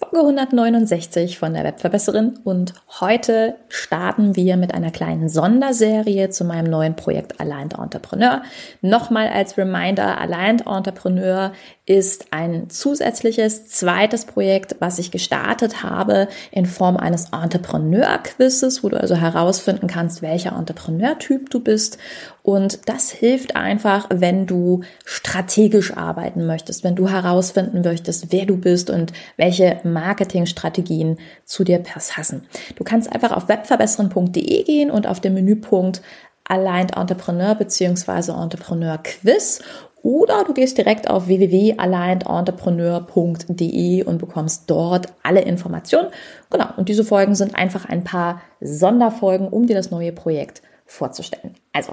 Folge 169 von der Webverbesserin und heute starten wir mit einer kleinen Sonderserie zu meinem neuen Projekt Aligned Entrepreneur. Nochmal als Reminder, Aligned Entrepreneur ist ein zusätzliches zweites Projekt, was ich gestartet habe in Form eines Entrepreneur-Quizzes, wo du also herausfinden kannst, welcher Entrepreneur-Typ du bist. Und das hilft einfach, wenn du strategisch arbeiten möchtest, wenn du herausfinden möchtest, wer du bist und welche Marketingstrategien zu dir passen. Du kannst einfach auf webverbessern.de gehen und auf den Menüpunkt Aligned Entrepreneur bzw. Entrepreneur Quiz oder du gehst direkt auf www.alignedentrepreneur.de und bekommst dort alle Informationen. Genau, und diese Folgen sind einfach ein paar Sonderfolgen, um dir das neue Projekt vorzustellen. Also,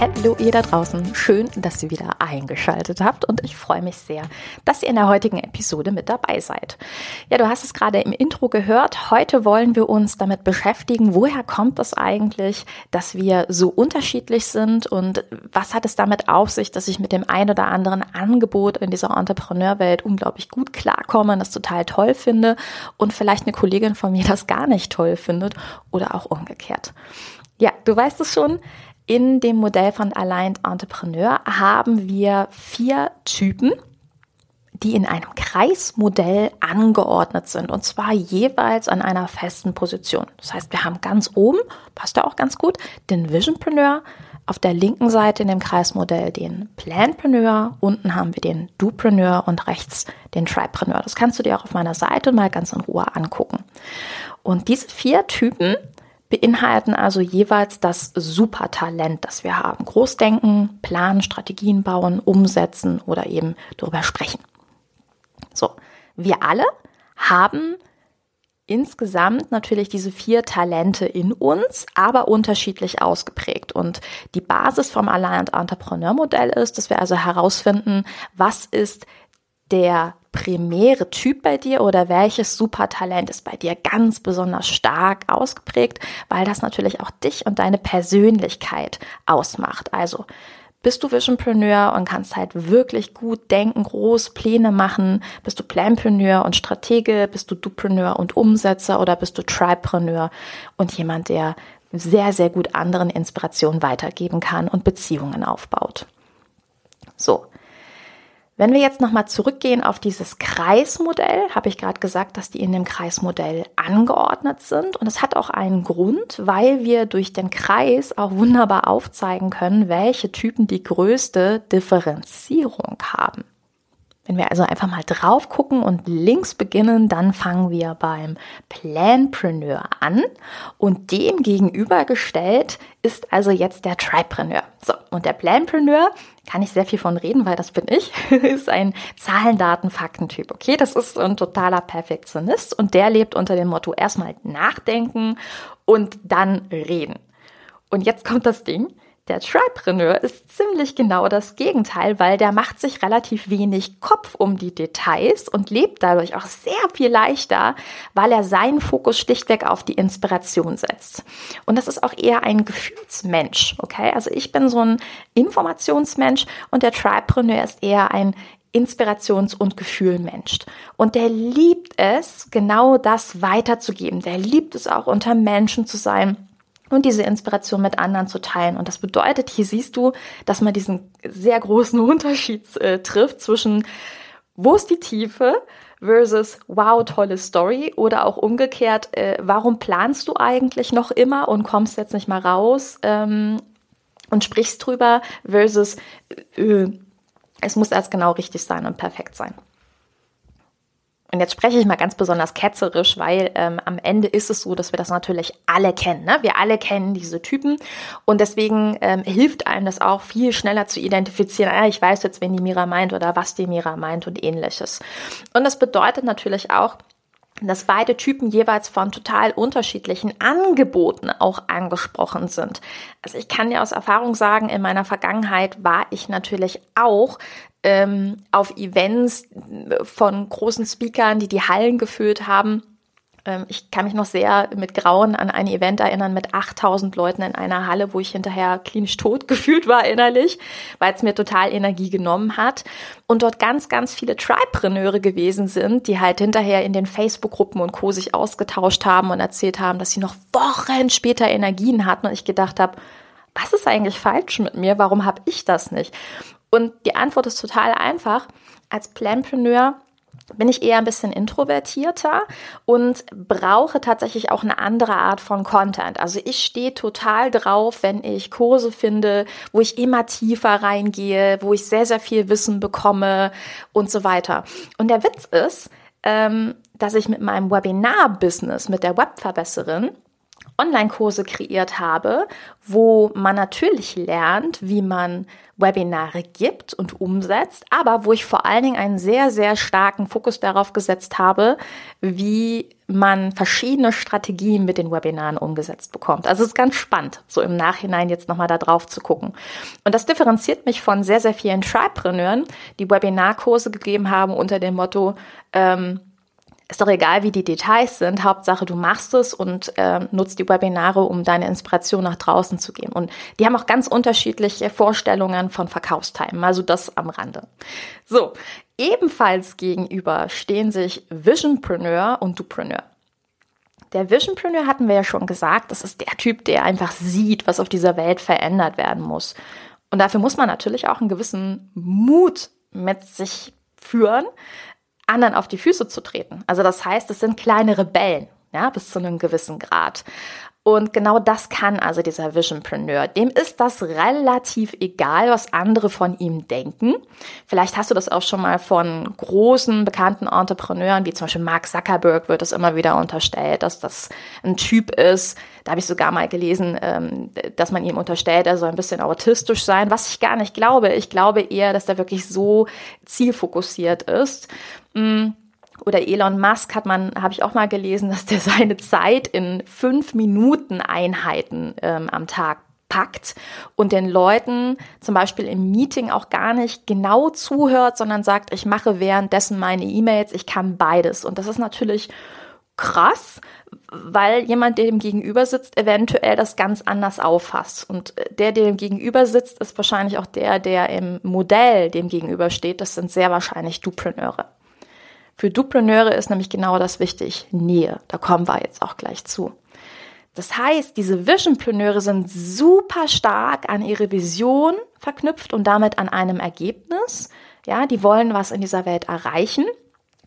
Hallo ihr da draußen, schön, dass ihr wieder eingeschaltet habt und ich freue mich sehr, dass ihr in der heutigen Episode mit dabei seid. Ja, du hast es gerade im Intro gehört, heute wollen wir uns damit beschäftigen, woher kommt es eigentlich, dass wir so unterschiedlich sind und was hat es damit auf sich, dass ich mit dem ein oder anderen Angebot in dieser Entrepreneurwelt unglaublich gut klarkomme, das total toll finde und vielleicht eine Kollegin von mir das gar nicht toll findet oder auch umgekehrt. Ja, du weißt es schon, in dem Modell von Aligned Entrepreneur haben wir vier Typen, die in einem Kreismodell angeordnet sind und zwar jeweils an einer festen Position. Das heißt, wir haben ganz oben, passt da auch ganz gut, den Visionpreneur, auf der linken Seite in dem Kreismodell den Planpreneur, unten haben wir den Dupreneur und rechts den Tripreneur. Das kannst du dir auch auf meiner Seite mal ganz in Ruhe angucken. Und diese vier Typen beinhalten also jeweils das Supertalent, das wir haben. Großdenken, planen, Strategien bauen, umsetzen oder eben darüber sprechen. So, wir alle haben insgesamt natürlich diese vier Talente in uns, aber unterschiedlich ausgeprägt. Und die Basis vom Aligned Entrepreneur Modell ist, dass wir also herausfinden, was ist der primäre Typ bei dir oder welches Supertalent ist bei dir ganz besonders stark ausgeprägt, weil das natürlich auch dich und deine Persönlichkeit ausmacht. Also bist du Visionpreneur und kannst halt wirklich gut denken, groß Pläne machen? Bist du Planpreneur und Stratege? Bist du Dupreneur und Umsetzer oder bist du Tripreneur und jemand, der sehr, sehr gut anderen Inspirationen weitergeben kann und Beziehungen aufbaut? So. Wenn wir jetzt nochmal zurückgehen auf dieses Kreismodell, habe ich gerade gesagt, dass die in dem Kreismodell angeordnet sind. Und es hat auch einen Grund, weil wir durch den Kreis auch wunderbar aufzeigen können, welche Typen die größte Differenzierung haben. Wenn wir also einfach mal drauf gucken und links beginnen, dann fangen wir beim Planpreneur an und dem gegenübergestellt ist also jetzt der Tripreneur. So, und der Planpreneur, kann ich sehr viel von reden, weil das bin ich, ist ein Zahlen, Daten, Fakten-Typ. Okay, das ist ein totaler Perfektionist und der lebt unter dem Motto erstmal nachdenken und dann reden. Und jetzt kommt das Ding. Der Tripreneur ist ziemlich genau das Gegenteil, weil der macht sich relativ wenig Kopf um die Details und lebt dadurch auch sehr viel leichter, weil er seinen Fokus schlichtweg auf die Inspiration setzt. Und das ist auch eher ein Gefühlsmensch, okay? Also ich bin so ein Informationsmensch und der Tripreneur ist eher ein Inspirations- und Gefühlmensch. Und der liebt es, genau das weiterzugeben. Der liebt es auch, unter Menschen zu sein und diese Inspiration mit anderen zu teilen. Und das bedeutet, hier siehst du, dass man diesen sehr großen Unterschied äh, trifft zwischen, wo ist die Tiefe versus, wow, tolle Story oder auch umgekehrt, äh, warum planst du eigentlich noch immer und kommst jetzt nicht mal raus ähm, und sprichst drüber versus, äh, es muss erst genau richtig sein und perfekt sein. Und jetzt spreche ich mal ganz besonders ketzerisch, weil ähm, am Ende ist es so, dass wir das natürlich alle kennen. Ne? Wir alle kennen diese Typen und deswegen ähm, hilft einem das auch viel schneller zu identifizieren. Ah, ich weiß jetzt, wen die Mira meint oder was die Mira meint und ähnliches. Und das bedeutet natürlich auch, dass beide Typen jeweils von total unterschiedlichen Angeboten auch angesprochen sind. Also ich kann dir aus Erfahrung sagen, in meiner Vergangenheit war ich natürlich auch ähm, auf Events von großen Speakern, die die Hallen gefüllt haben, ich kann mich noch sehr mit Grauen an ein Event erinnern mit 8000 Leuten in einer Halle, wo ich hinterher klinisch tot gefühlt war innerlich, weil es mir total Energie genommen hat. Und dort ganz, ganz viele Tripreneure gewesen sind, die halt hinterher in den Facebook-Gruppen und Co. sich ausgetauscht haben und erzählt haben, dass sie noch Wochen später Energien hatten. Und ich gedacht habe, was ist eigentlich falsch mit mir? Warum habe ich das nicht? Und die Antwort ist total einfach. Als Planpreneur bin ich eher ein bisschen introvertierter und brauche tatsächlich auch eine andere Art von Content. Also ich stehe total drauf, wenn ich Kurse finde, wo ich immer tiefer reingehe, wo ich sehr, sehr viel Wissen bekomme und so weiter. Und der Witz ist, ähm, dass ich mit meinem Webinar-Business, mit der Webverbesserin, Online-Kurse kreiert habe, wo man natürlich lernt, wie man Webinare gibt und umsetzt, aber wo ich vor allen Dingen einen sehr, sehr starken Fokus darauf gesetzt habe, wie man verschiedene Strategien mit den Webinaren umgesetzt bekommt. Also es ist ganz spannend, so im Nachhinein jetzt nochmal da drauf zu gucken. Und das differenziert mich von sehr, sehr vielen Tripreneuren, die Webinarkurse gegeben haben unter dem Motto, ähm, ist doch egal, wie die Details sind. Hauptsache, du machst es und äh, nutzt die Webinare, um deine Inspiration nach draußen zu geben. Und die haben auch ganz unterschiedliche Vorstellungen von Verkaufsteimen. Also das am Rande. So, ebenfalls gegenüber stehen sich Visionpreneur und Dupreneur. Der Visionpreneur hatten wir ja schon gesagt, das ist der Typ, der einfach sieht, was auf dieser Welt verändert werden muss. Und dafür muss man natürlich auch einen gewissen Mut mit sich führen, anderen auf die Füße zu treten. Also das heißt, es sind kleine Rebellen, ja, bis zu einem gewissen Grad. Und genau das kann also dieser Visionpreneur. Dem ist das relativ egal, was andere von ihm denken. Vielleicht hast du das auch schon mal von großen, bekannten Entrepreneuren, wie zum Beispiel Mark Zuckerberg, wird das immer wieder unterstellt, dass das ein Typ ist. Da habe ich sogar mal gelesen, ähm, dass man ihm unterstellt, er soll ein bisschen autistisch sein, was ich gar nicht glaube. Ich glaube eher, dass er wirklich so zielfokussiert ist. Oder Elon Musk hat man, habe ich auch mal gelesen, dass der seine Zeit in fünf Minuten Einheiten ähm, am Tag packt und den Leuten zum Beispiel im Meeting auch gar nicht genau zuhört, sondern sagt, ich mache währenddessen meine E-Mails, ich kann beides. Und das ist natürlich krass, weil jemand, der dem gegenüber sitzt, eventuell das ganz anders auffasst. Und der, der dem gegenüber sitzt, ist wahrscheinlich auch der, der im Modell dem gegenüber steht. Das sind sehr wahrscheinlich Dupreneure. Für Dupreneure ist nämlich genau das wichtig, Nähe. Da kommen wir jetzt auch gleich zu. Das heißt, diese Visionpreneure sind super stark an ihre Vision verknüpft und damit an einem Ergebnis. Ja, die wollen was in dieser Welt erreichen.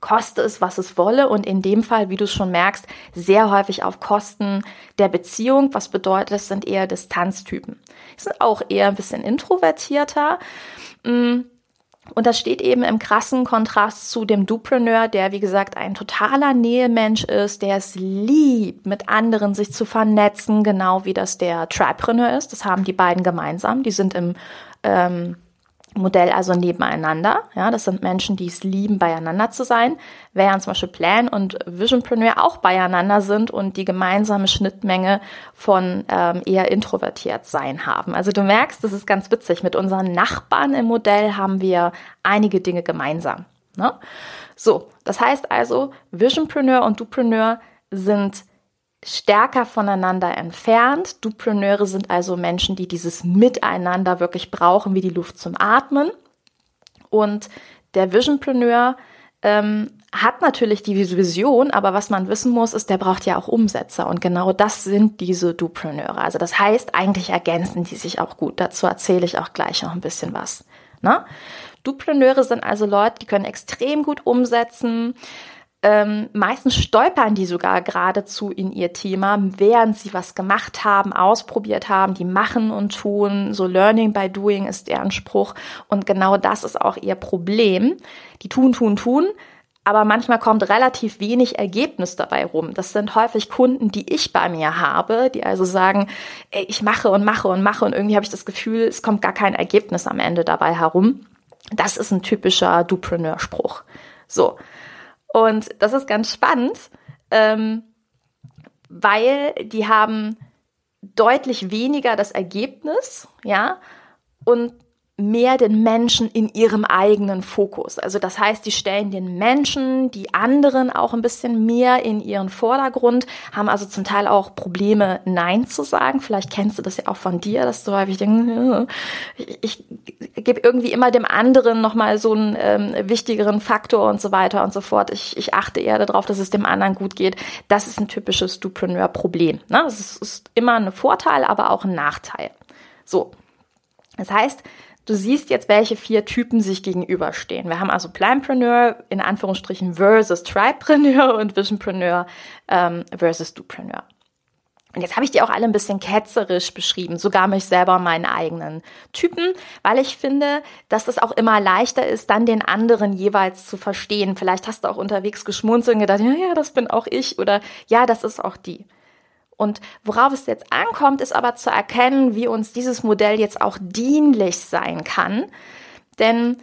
Koste es, was es wolle und in dem Fall, wie du es schon merkst, sehr häufig auf Kosten der Beziehung. Was bedeutet, es sind eher Distanztypen. Die sind auch eher ein bisschen introvertierter. Mm, und das steht eben im krassen Kontrast zu dem Dupreneur, der, wie gesagt, ein totaler Nähemensch ist, der es liebt, mit anderen sich zu vernetzen, genau wie das der Tripreneur ist. Das haben die beiden gemeinsam. Die sind im ähm, Modell also nebeneinander. Ja, das sind Menschen, die es lieben, beieinander zu sein, während zum Beispiel Plan und Visionpreneur auch beieinander sind und die gemeinsame Schnittmenge von ähm, eher introvertiert sein haben. Also du merkst, das ist ganz witzig. Mit unseren Nachbarn im Modell haben wir einige Dinge gemeinsam. Ne? So, das heißt also, Visionpreneur und Dupreneur sind stärker voneinander entfernt. Dupreneure sind also Menschen, die dieses Miteinander wirklich brauchen, wie die Luft zum Atmen. Und der Visionpreneur ähm, hat natürlich die Vision, aber was man wissen muss, ist, der braucht ja auch Umsetzer. Und genau das sind diese Dupreneure. Also das heißt, eigentlich ergänzen die sich auch gut. Dazu erzähle ich auch gleich noch ein bisschen was. Ne? Dupreneure sind also Leute, die können extrem gut umsetzen, ähm, meistens stolpern die sogar geradezu in ihr Thema, während sie was gemacht haben, ausprobiert haben, die machen und tun. So Learning by Doing ist deren Spruch. Und genau das ist auch ihr Problem. Die tun, tun, tun, aber manchmal kommt relativ wenig Ergebnis dabei rum. Das sind häufig Kunden, die ich bei mir habe, die also sagen, ey, ich mache und mache und mache und irgendwie habe ich das Gefühl, es kommt gar kein Ergebnis am Ende dabei herum. Das ist ein typischer Dupreneur-Spruch. So. Und das ist ganz spannend, ähm, weil die haben deutlich weniger das Ergebnis, ja, und mehr den Menschen in ihrem eigenen Fokus. Also das heißt, die stellen den Menschen, die anderen auch ein bisschen mehr in ihren Vordergrund, haben also zum Teil auch Probleme, Nein zu sagen. Vielleicht kennst du das ja auch von dir, dass du häufig denkst, ich, ich gebe irgendwie immer dem anderen nochmal so einen ähm, wichtigeren Faktor und so weiter und so fort. Ich, ich achte eher darauf, dass es dem anderen gut geht. Das ist ein typisches Dupreneur-Problem. Ne? Es ist, ist immer ein Vorteil, aber auch ein Nachteil. So. Das heißt, Du siehst jetzt, welche vier Typen sich gegenüberstehen. Wir haben also Planpreneur in Anführungsstrichen versus Tripreneur und Visionpreneur ähm, versus Dupreneur. Und jetzt habe ich die auch alle ein bisschen ketzerisch beschrieben, sogar mich selber meinen eigenen Typen, weil ich finde, dass es auch immer leichter ist, dann den anderen jeweils zu verstehen. Vielleicht hast du auch unterwegs geschmunzelt und gedacht, ja, ja, das bin auch ich oder ja, das ist auch die. Und worauf es jetzt ankommt, ist aber zu erkennen, wie uns dieses Modell jetzt auch dienlich sein kann. Denn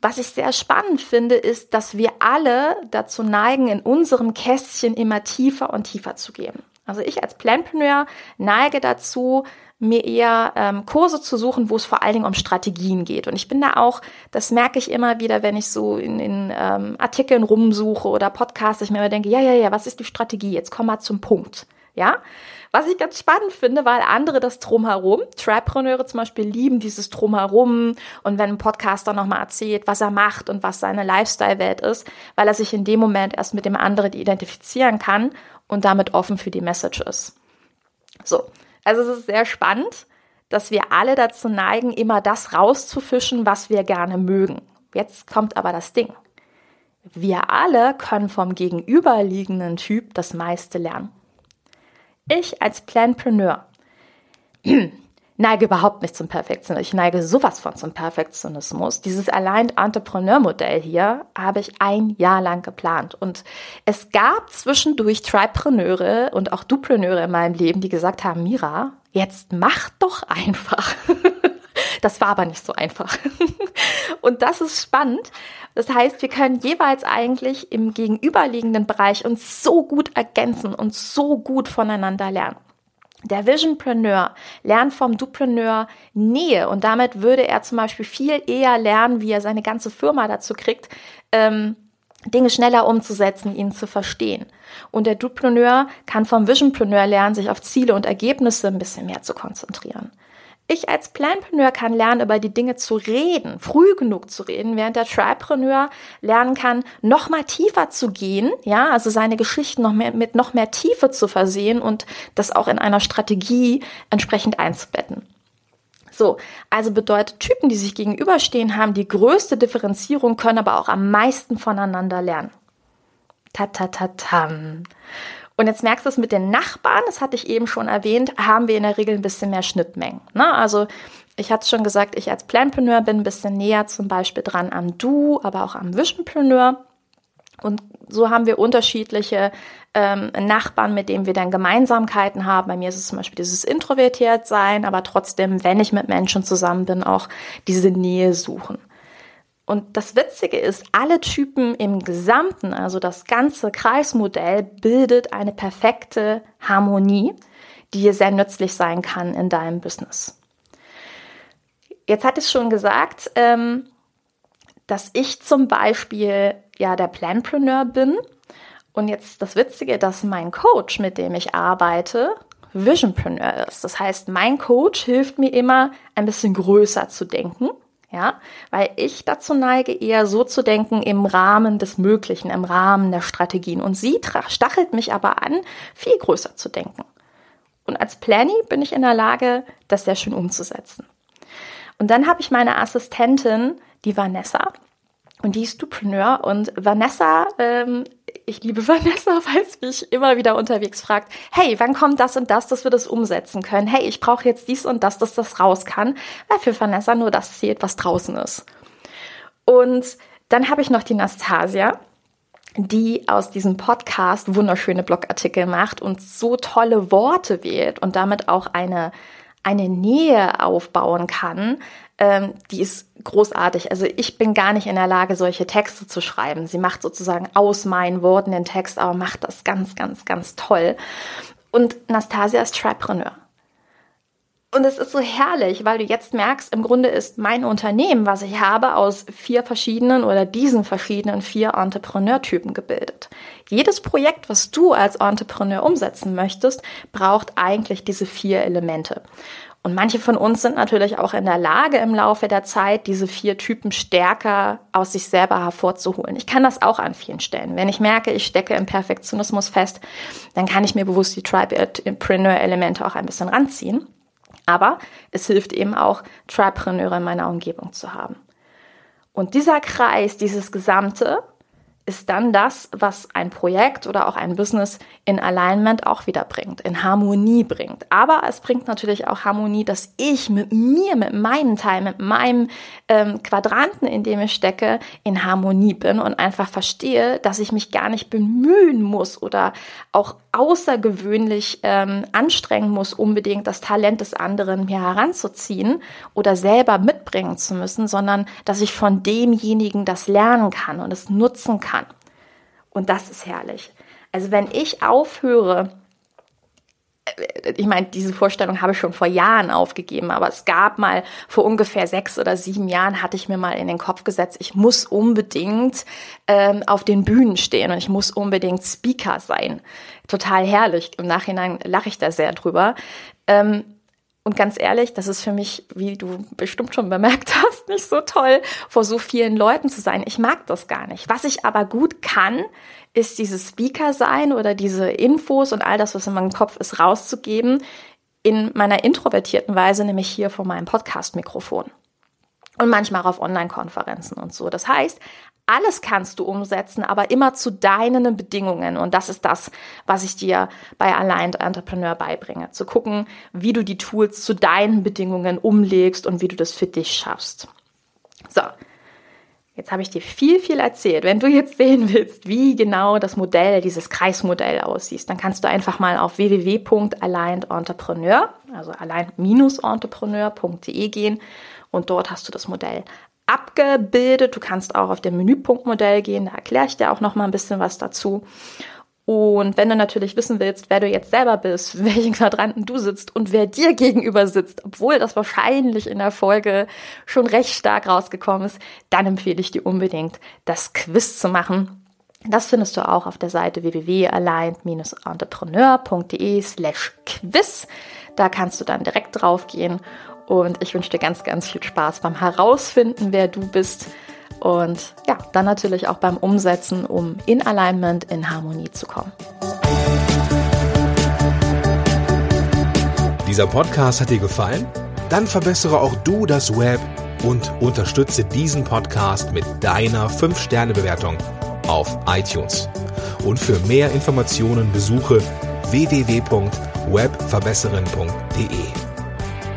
was ich sehr spannend finde, ist, dass wir alle dazu neigen, in unserem Kästchen immer tiefer und tiefer zu gehen. Also ich als Planpreneur neige dazu, mir eher ähm, Kurse zu suchen, wo es vor allen Dingen um Strategien geht. Und ich bin da auch, das merke ich immer wieder, wenn ich so in, in ähm, Artikeln rumsuche oder Podcasts, ich mir immer denke, ja, ja, ja, was ist die Strategie? Jetzt komm mal zum Punkt. Ja, was ich ganz spannend finde, weil andere das Drumherum, Tripreneure zum Beispiel lieben dieses Drumherum und wenn ein Podcaster nochmal erzählt, was er macht und was seine Lifestyle-Welt ist, weil er sich in dem Moment erst mit dem anderen identifizieren kann und damit offen für die Message ist. So, also es ist sehr spannend, dass wir alle dazu neigen, immer das rauszufischen, was wir gerne mögen. Jetzt kommt aber das Ding. Wir alle können vom gegenüberliegenden Typ das meiste lernen. Ich als Planpreneur neige überhaupt nicht zum Perfektionismus. Ich neige sowas von zum Perfektionismus. Dieses Aligned Entrepreneur Modell hier habe ich ein Jahr lang geplant. Und es gab zwischendurch Tripreneure und auch Dupreneure in meinem Leben, die gesagt haben, Mira, jetzt mach doch einfach. Das war aber nicht so einfach. Und das ist spannend. Das heißt, wir können jeweils eigentlich im gegenüberliegenden Bereich uns so gut ergänzen und so gut voneinander lernen. Der Visionpreneur lernt vom Dupreneur Nähe und damit würde er zum Beispiel viel eher lernen, wie er seine ganze Firma dazu kriegt, ähm, Dinge schneller umzusetzen, ihnen zu verstehen. Und der Dupreneur kann vom Visionpreneur lernen, sich auf Ziele und Ergebnisse ein bisschen mehr zu konzentrieren. Ich als Planpreneur kann lernen, über die Dinge zu reden, früh genug zu reden, während der Tripreneur lernen kann, noch mal tiefer zu gehen, ja, also seine Geschichten noch mehr, mit noch mehr Tiefe zu versehen und das auch in einer Strategie entsprechend einzubetten. So, also bedeutet Typen, die sich gegenüberstehen, haben die größte Differenzierung, können aber auch am meisten voneinander lernen. Ta ta ta tam. Und jetzt merkst du es mit den Nachbarn, das hatte ich eben schon erwähnt, haben wir in der Regel ein bisschen mehr Schnittmengen. Ne? Also ich hatte schon gesagt, ich als Planpreneur bin ein bisschen näher zum Beispiel dran am Du, aber auch am Visionpreneur. Und so haben wir unterschiedliche ähm, Nachbarn, mit denen wir dann Gemeinsamkeiten haben. Bei mir ist es zum Beispiel dieses introvertiert sein, aber trotzdem, wenn ich mit Menschen zusammen bin, auch diese Nähe suchen. Und das Witzige ist, alle Typen im Gesamten, also das ganze Kreismodell, bildet eine perfekte Harmonie, die sehr nützlich sein kann in deinem Business. Jetzt hatte ich schon gesagt, ähm, dass ich zum Beispiel ja der Planpreneur bin. Und jetzt das Witzige, dass mein Coach, mit dem ich arbeite, Visionpreneur ist. Das heißt, mein Coach hilft mir immer, ein bisschen größer zu denken ja, weil ich dazu neige, eher so zu denken im Rahmen des Möglichen, im Rahmen der Strategien. Und sie stachelt mich aber an, viel größer zu denken. Und als Planny bin ich in der Lage, das sehr schön umzusetzen. Und dann habe ich meine Assistentin, die Vanessa, und die ist Dupreneur. Und Vanessa ähm, ich liebe Vanessa, weil sie mich immer wieder unterwegs fragt, hey, wann kommt das und das, dass wir das umsetzen können? Hey, ich brauche jetzt dies und das, dass das raus kann, weil für Vanessa nur das zählt, was draußen ist. Und dann habe ich noch die Nastasia. die aus diesem Podcast wunderschöne Blogartikel macht und so tolle Worte wählt und damit auch eine, eine Nähe aufbauen kann, ähm, die ist großartig. Also ich bin gar nicht in der Lage, solche Texte zu schreiben. Sie macht sozusagen aus meinen Worten den Text, aber macht das ganz, ganz, ganz toll. Und Nastasia ist Tripreneur. Und es ist so herrlich, weil du jetzt merkst, im Grunde ist mein Unternehmen, was ich habe, aus vier verschiedenen oder diesen verschiedenen vier Entrepreneur-Typen gebildet. Jedes Projekt, was du als Entrepreneur umsetzen möchtest, braucht eigentlich diese vier Elemente. Und manche von uns sind natürlich auch in der Lage, im Laufe der Zeit diese vier Typen stärker aus sich selber hervorzuholen. Ich kann das auch an vielen Stellen. Wenn ich merke, ich stecke im Perfektionismus fest, dann kann ich mir bewusst die Tribe-Entrepreneur-Elemente auch ein bisschen ranziehen. Aber es hilft eben auch, Tripreneure in meiner Umgebung zu haben. Und dieser Kreis, dieses Gesamte, ist dann das, was ein Projekt oder auch ein Business in Alignment auch wieder bringt, in Harmonie bringt. Aber es bringt natürlich auch Harmonie, dass ich mit mir, mit meinem Teil, mit meinem ähm, Quadranten, in dem ich stecke, in Harmonie bin und einfach verstehe, dass ich mich gar nicht bemühen muss oder auch außergewöhnlich ähm, anstrengen muss, unbedingt das Talent des anderen mir heranzuziehen oder selber mitbringen zu müssen, sondern dass ich von demjenigen das lernen kann und es nutzen kann und das ist herrlich. Also wenn ich aufhöre, ich meine, diese Vorstellung habe ich schon vor Jahren aufgegeben, aber es gab mal vor ungefähr sechs oder sieben Jahren hatte ich mir mal in den Kopf gesetzt, ich muss unbedingt ähm, auf den Bühnen stehen und ich muss unbedingt Speaker sein. Total herrlich. Im Nachhinein lache ich da sehr drüber. Ähm, und ganz ehrlich, das ist für mich, wie du bestimmt schon bemerkt hast, nicht so toll, vor so vielen Leuten zu sein. Ich mag das gar nicht. Was ich aber gut kann, ist dieses Speaker sein oder diese Infos und all das, was in meinem Kopf ist, rauszugeben in meiner introvertierten Weise, nämlich hier vor meinem Podcast-Mikrofon. Und manchmal auf Online-Konferenzen und so. Das heißt, alles kannst du umsetzen, aber immer zu deinen Bedingungen. Und das ist das, was ich dir bei Aligned Entrepreneur beibringe. Zu gucken, wie du die Tools zu deinen Bedingungen umlegst und wie du das für dich schaffst. So. Jetzt habe ich dir viel, viel erzählt. Wenn du jetzt sehen willst, wie genau das Modell, dieses Kreismodell aussieht, dann kannst du einfach mal auf www.aligned-entrepreneur, also aligned-entrepreneur.de gehen und dort hast du das Modell abgebildet. Du kannst auch auf dem Menüpunktmodell gehen, da erkläre ich dir auch noch mal ein bisschen was dazu. Und wenn du natürlich wissen willst, wer du jetzt selber bist, welchen Quadranten du sitzt und wer dir gegenüber sitzt, obwohl das wahrscheinlich in der Folge schon recht stark rausgekommen ist, dann empfehle ich dir unbedingt, das Quiz zu machen. Das findest du auch auf der Seite www.aligned-entrepreneur.de slash quiz. Da kannst du dann direkt drauf gehen und ich wünsche dir ganz, ganz viel Spaß beim Herausfinden, wer du bist. Und ja, dann natürlich auch beim Umsetzen, um in Alignment, in Harmonie zu kommen. Dieser Podcast hat dir gefallen? Dann verbessere auch du das Web und unterstütze diesen Podcast mit deiner 5-Sterne-Bewertung auf iTunes. Und für mehr Informationen besuche www.webverbesserin.de.